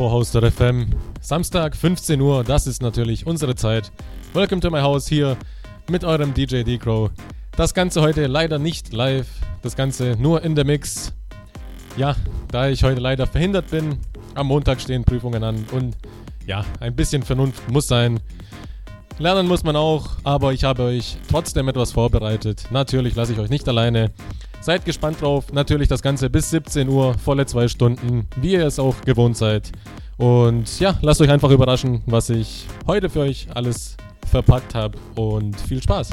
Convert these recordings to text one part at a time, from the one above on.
54 Hoster FM. Samstag, 15 Uhr, das ist natürlich unsere Zeit. Welcome to my house hier mit eurem DJ D-Crow. Das Ganze heute leider nicht live, das Ganze nur in der Mix. Ja, da ich heute leider verhindert bin, am Montag stehen Prüfungen an und ja, ein bisschen Vernunft muss sein. Lernen muss man auch, aber ich habe euch trotzdem etwas vorbereitet. Natürlich lasse ich euch nicht alleine. Seid gespannt drauf. Natürlich das Ganze bis 17 Uhr, volle zwei Stunden, wie ihr es auch gewohnt seid. Und ja, lasst euch einfach überraschen, was ich heute für euch alles verpackt habe. Und viel Spaß.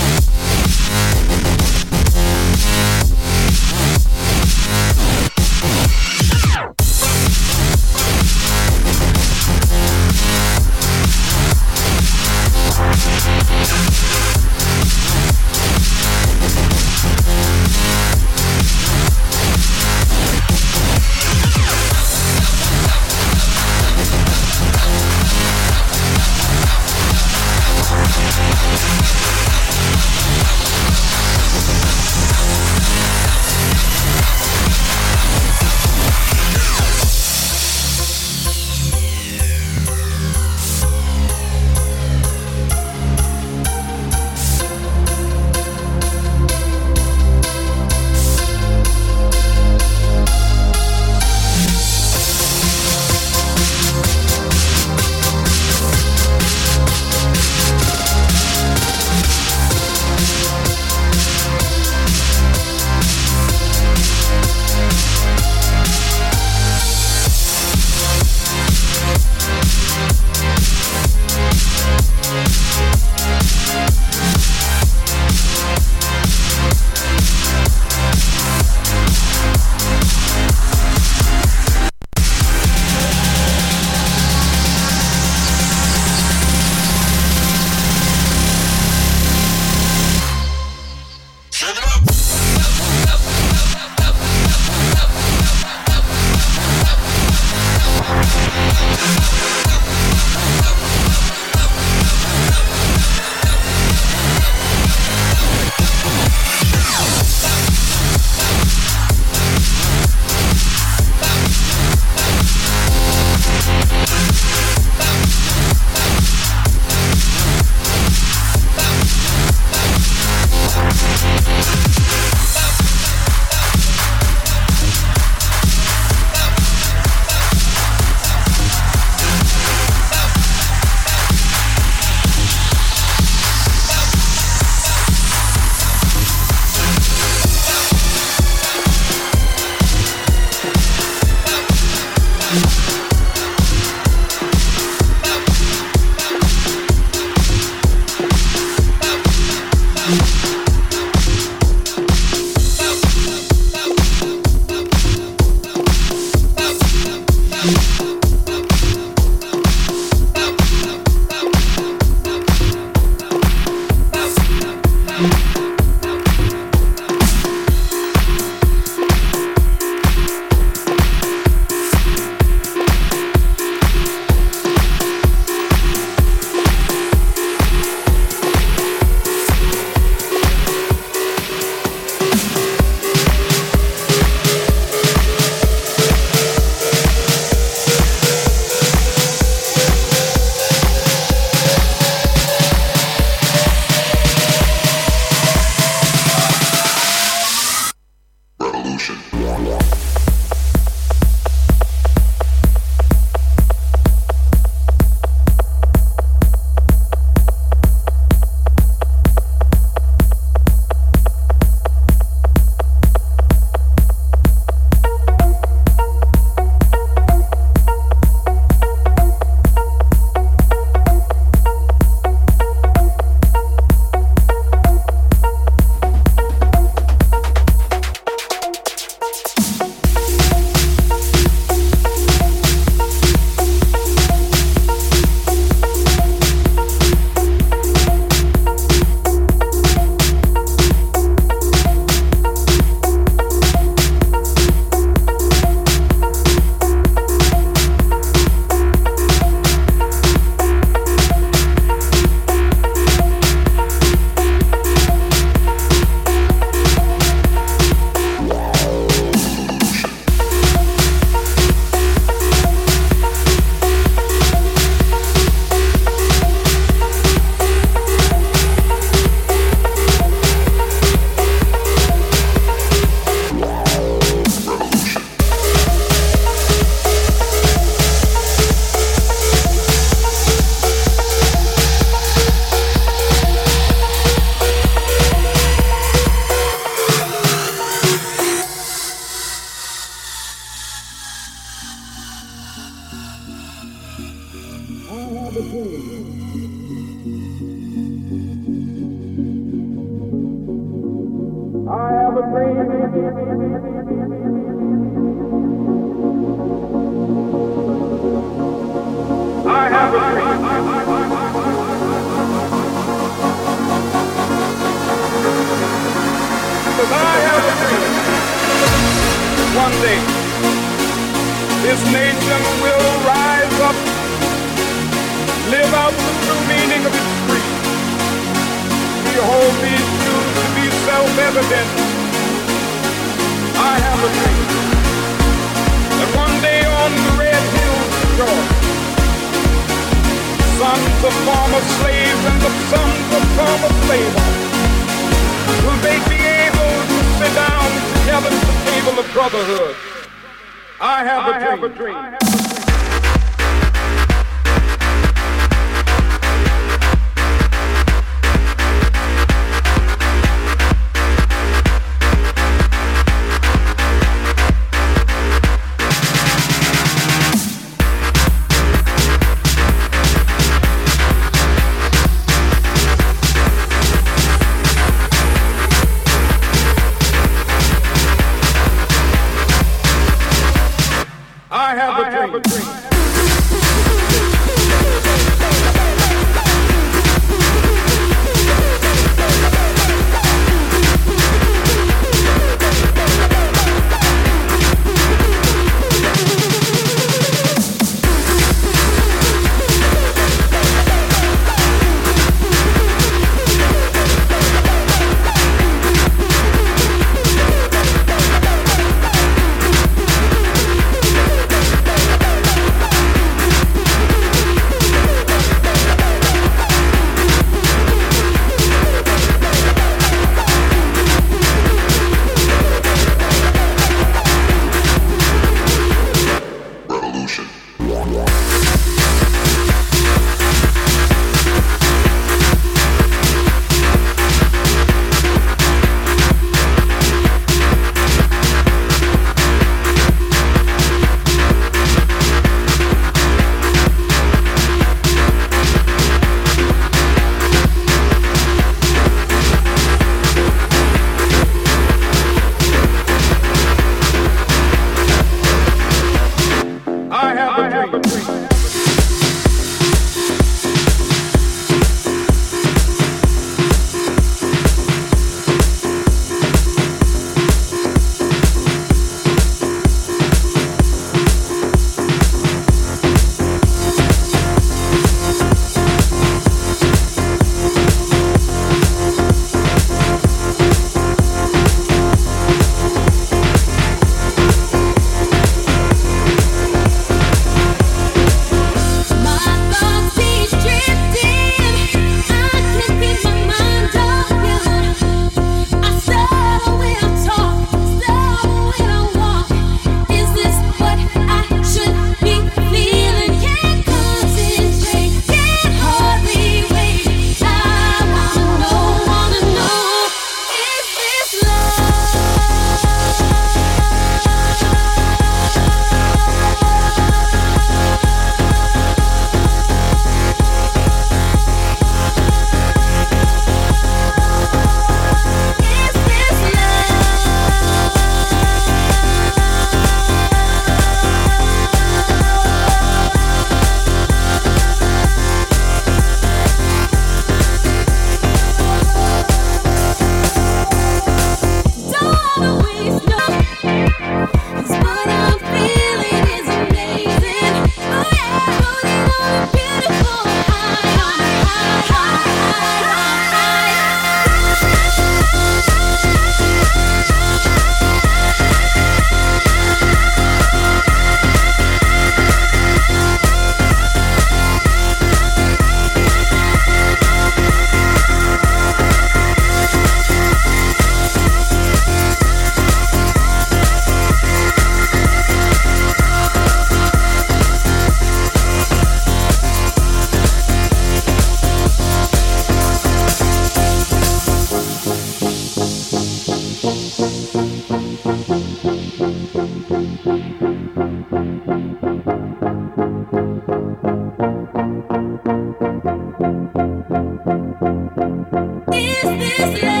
this land.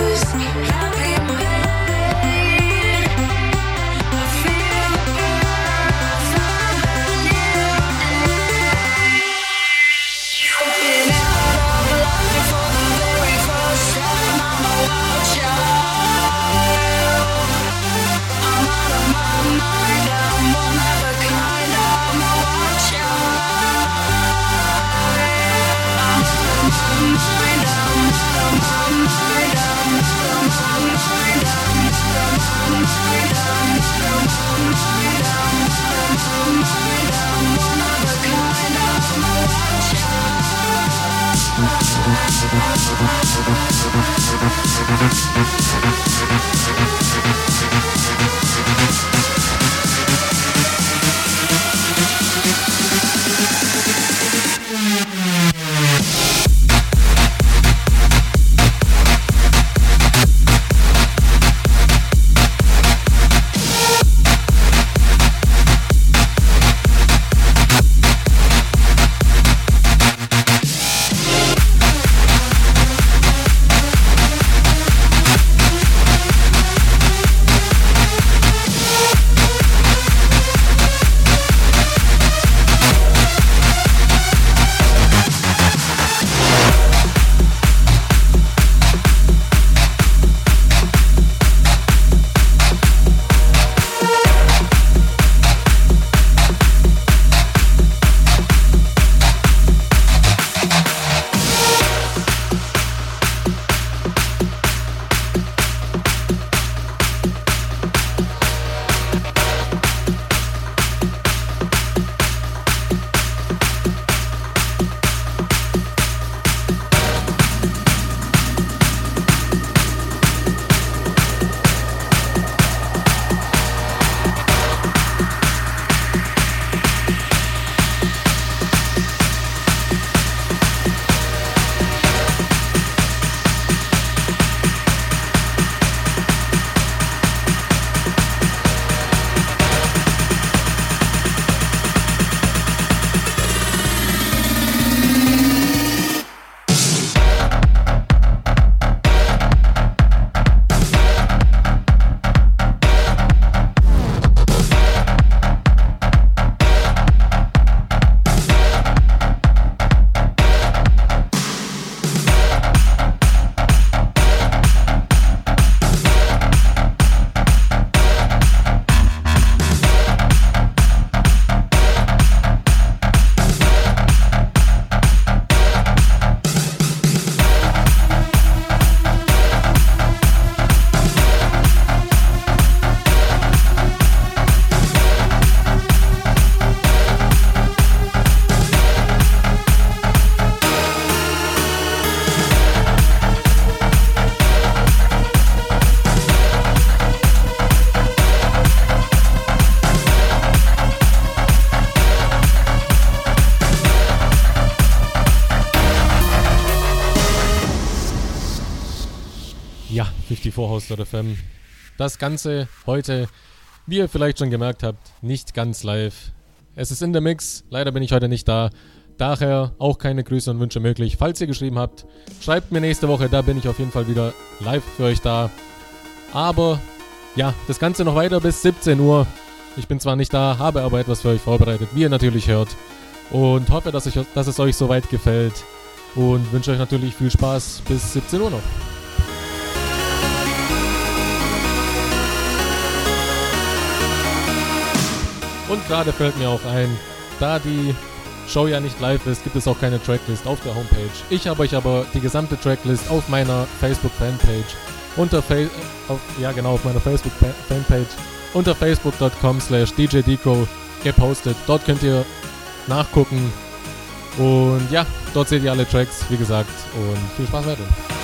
Cause FM. Das Ganze heute, wie ihr vielleicht schon gemerkt habt, nicht ganz live. Es ist in der Mix, leider bin ich heute nicht da. Daher auch keine Grüße und Wünsche möglich. Falls ihr geschrieben habt, schreibt mir nächste Woche, da bin ich auf jeden Fall wieder live für euch da. Aber ja, das Ganze noch weiter bis 17 Uhr. Ich bin zwar nicht da, habe aber etwas für euch vorbereitet, wie ihr natürlich hört. Und hoffe, dass, ich, dass es euch soweit gefällt. Und wünsche euch natürlich viel Spaß bis 17 Uhr noch. Und gerade fällt mir auch ein, da die Show ja nicht live ist, gibt es auch keine Tracklist auf der Homepage. Ich habe euch aber die gesamte Tracklist auf meiner Facebook-Fanpage unter Fa auf, ja genau auf meiner Facebook-Fanpage unter facebook.com slash djdcrow gepostet. Dort könnt ihr nachgucken. Und ja, dort seht ihr alle Tracks, wie gesagt. Und viel Spaß weiter.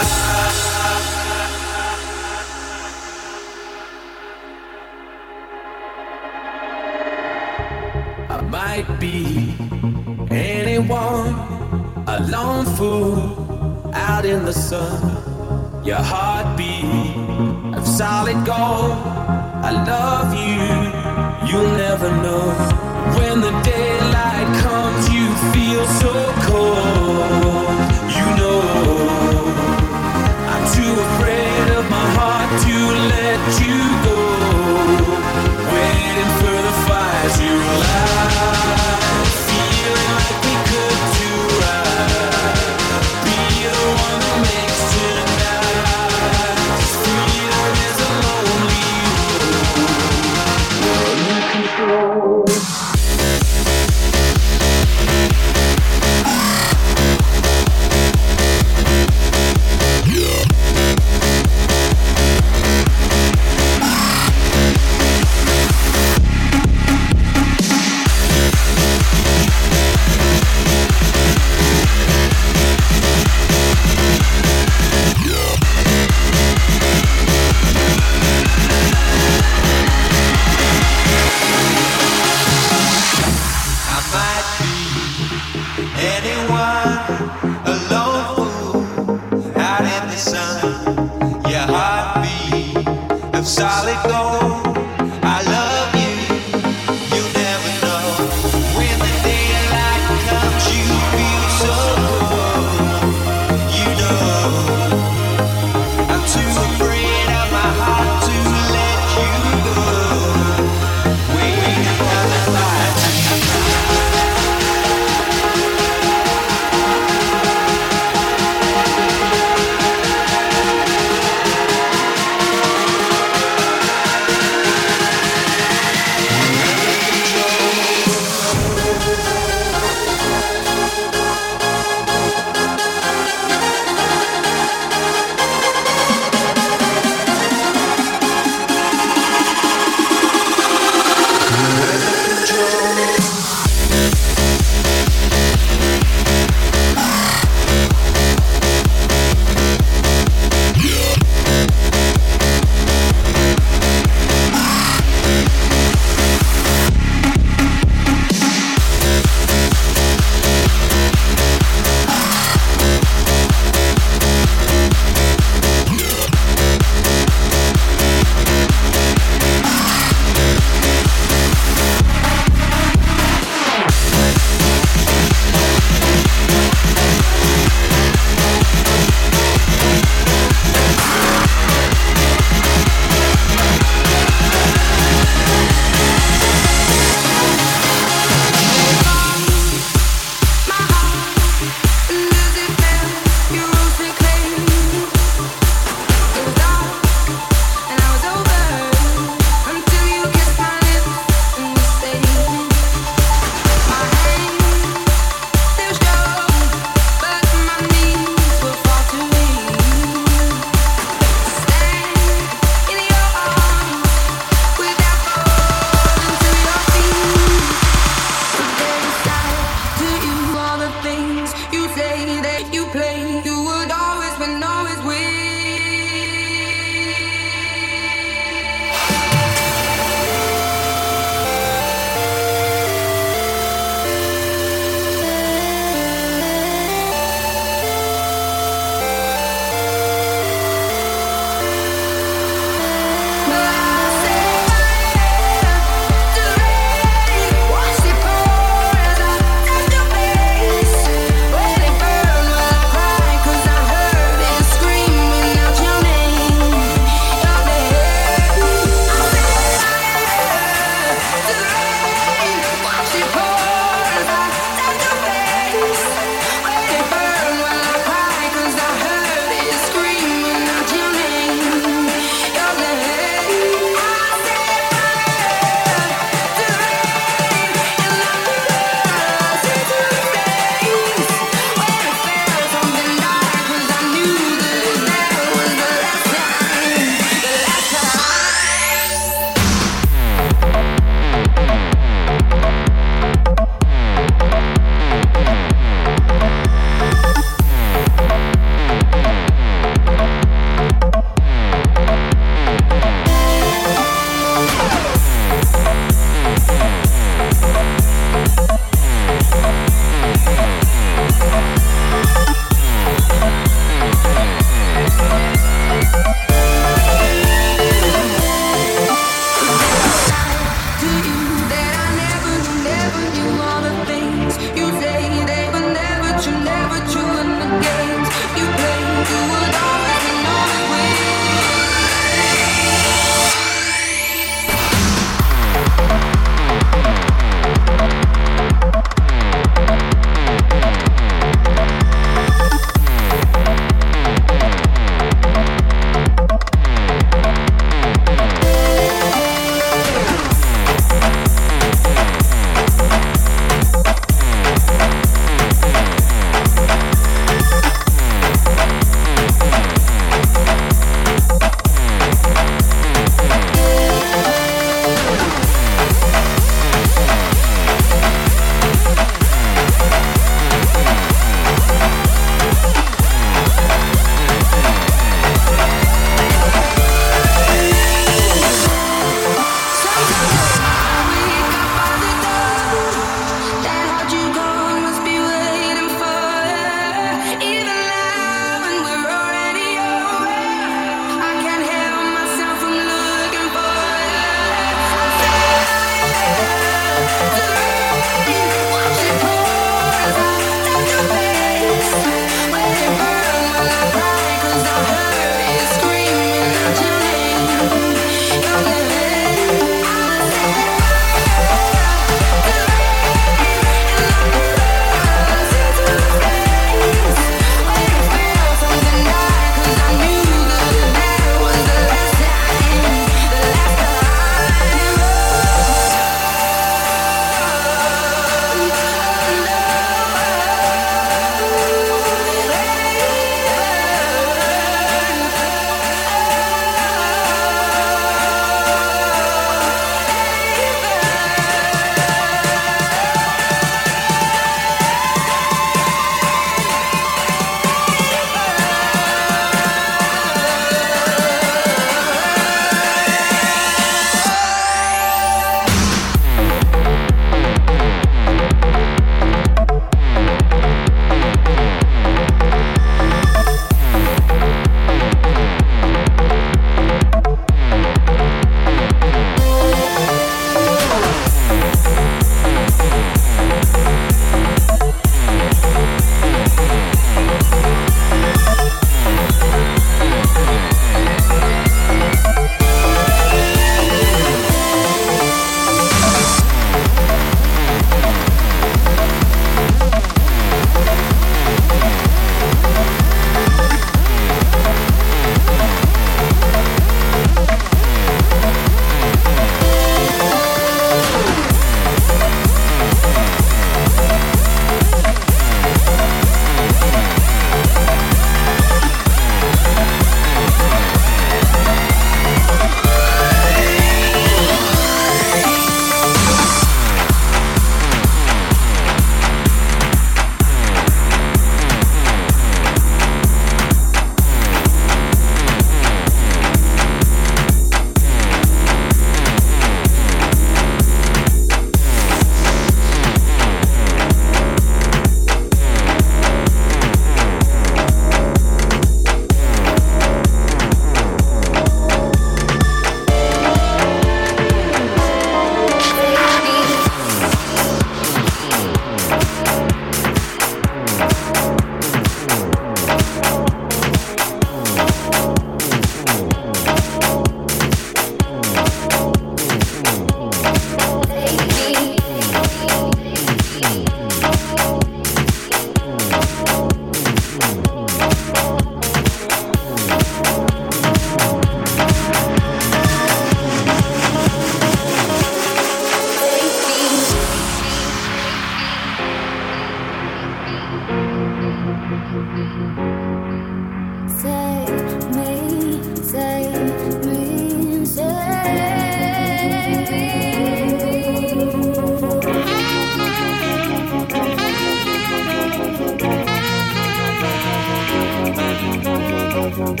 Take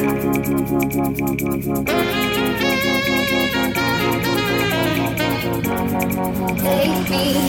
me.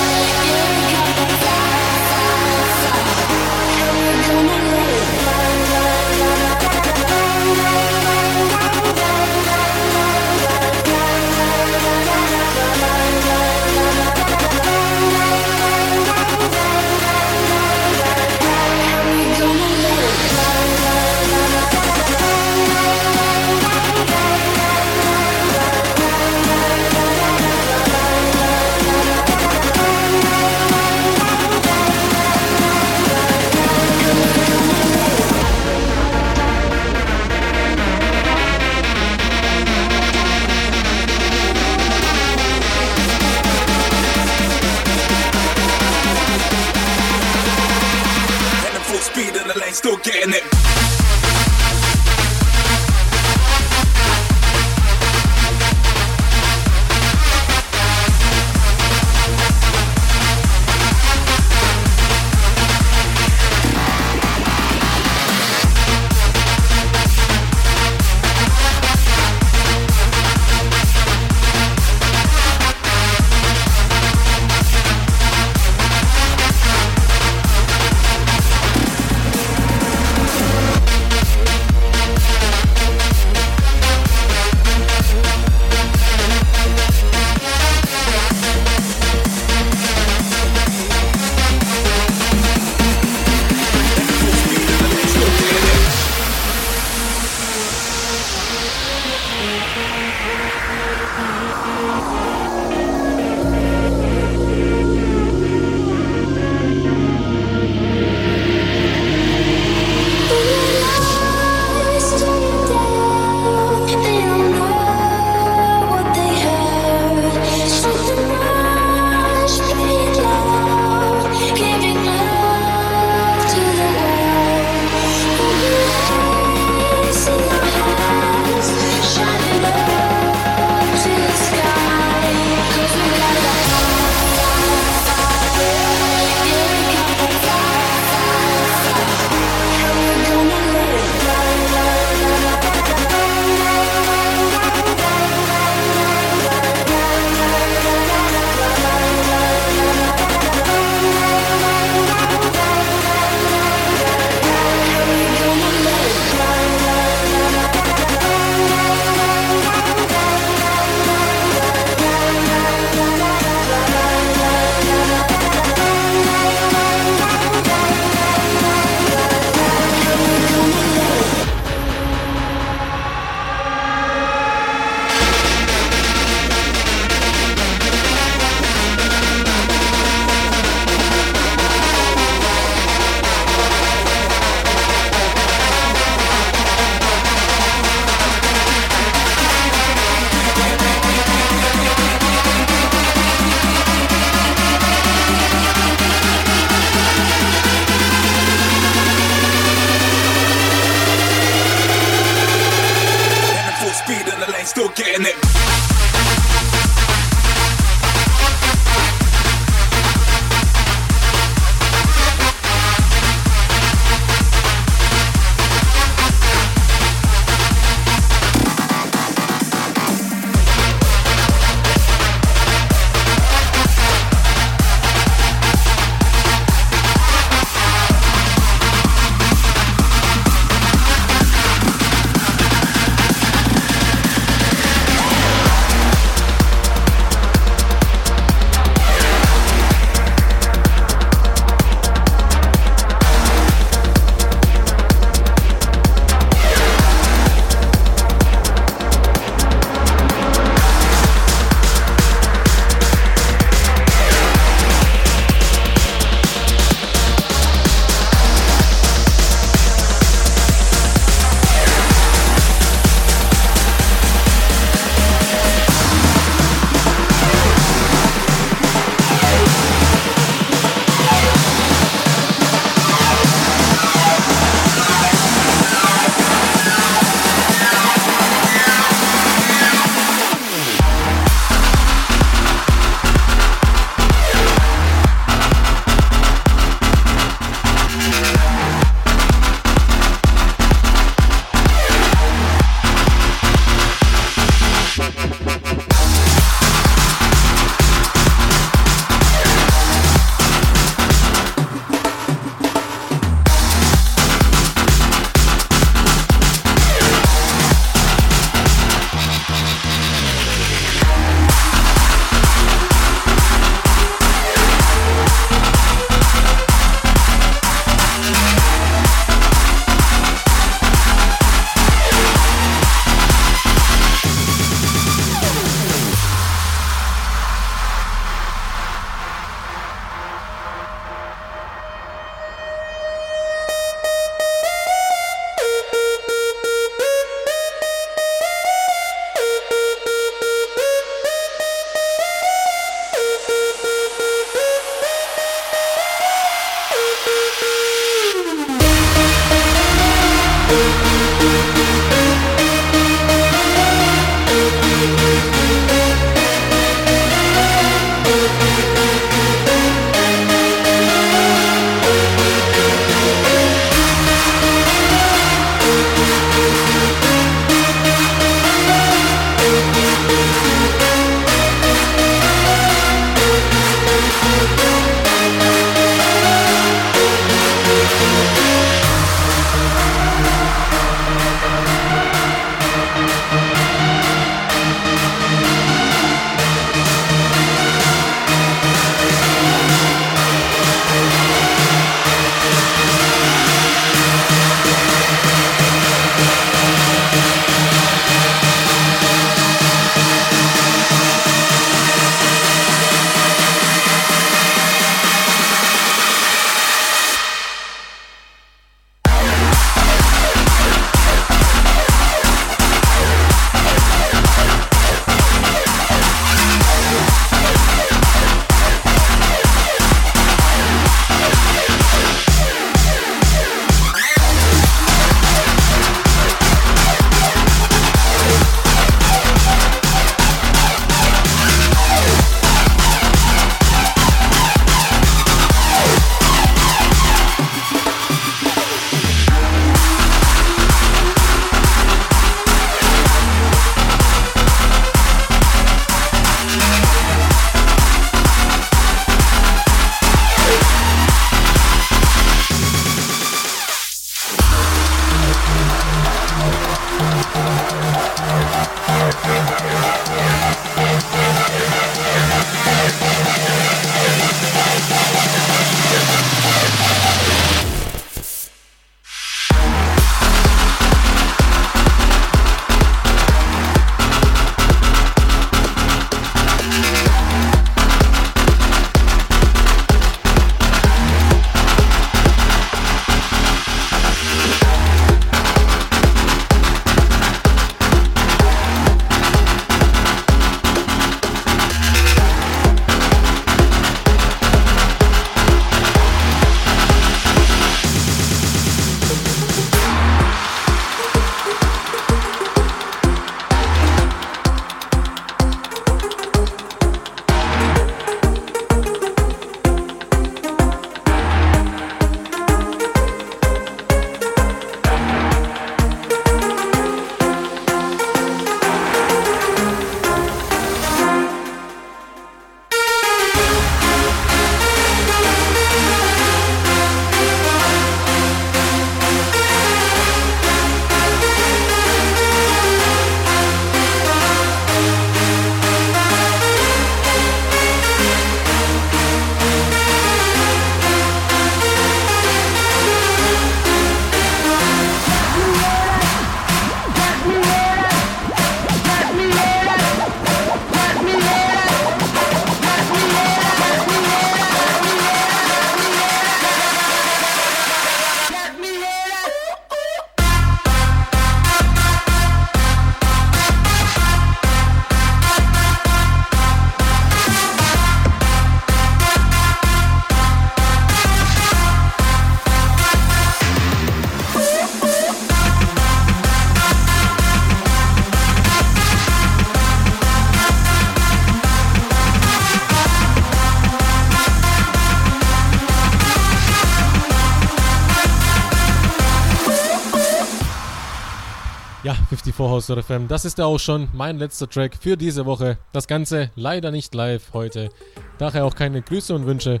54 House FM. Das ist ja auch schon mein letzter Track für diese Woche. Das Ganze leider nicht live heute. Daher auch keine Grüße und Wünsche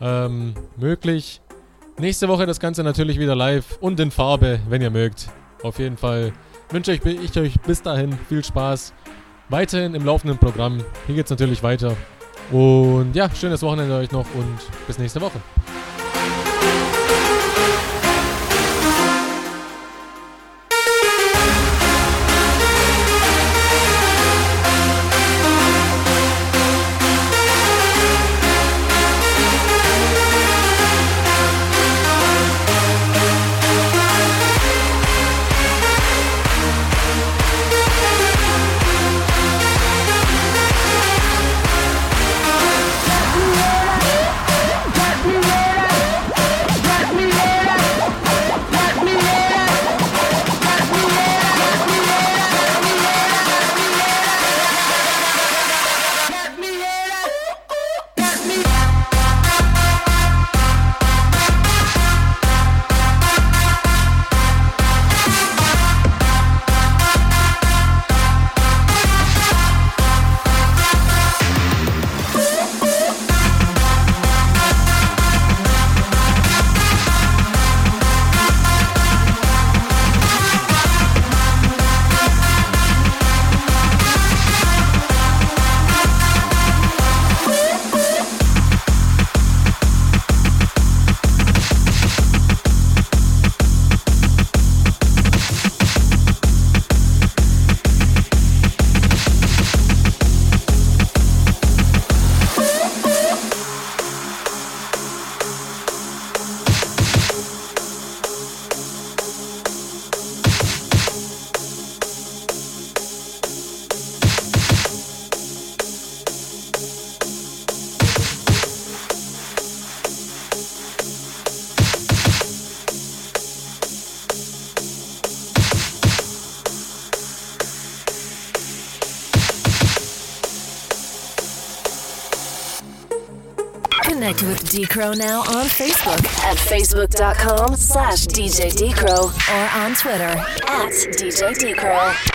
ähm, möglich. Nächste Woche das Ganze natürlich wieder live und in Farbe, wenn ihr mögt. Auf jeden Fall wünsche ich, ich euch bis dahin viel Spaß. Weiterhin im laufenden Programm. Hier geht es natürlich weiter. Und ja, schönes Wochenende euch noch und bis nächste Woche. Now on Facebook. At facebook.com slash DJ Decro or on Twitter. At DJ Decro.